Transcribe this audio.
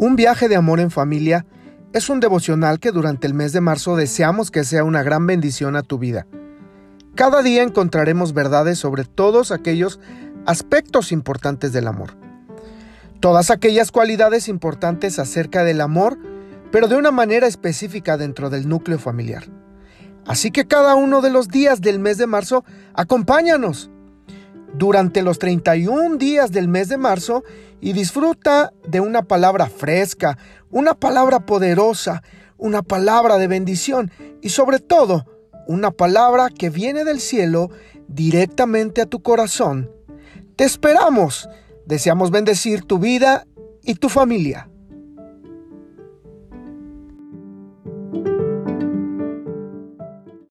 Un viaje de amor en familia es un devocional que durante el mes de marzo deseamos que sea una gran bendición a tu vida. Cada día encontraremos verdades sobre todos aquellos aspectos importantes del amor. Todas aquellas cualidades importantes acerca del amor, pero de una manera específica dentro del núcleo familiar. Así que cada uno de los días del mes de marzo, acompáñanos durante los 31 días del mes de marzo y disfruta de una palabra fresca, una palabra poderosa, una palabra de bendición y sobre todo una palabra que viene del cielo directamente a tu corazón. Te esperamos. Deseamos bendecir tu vida y tu familia.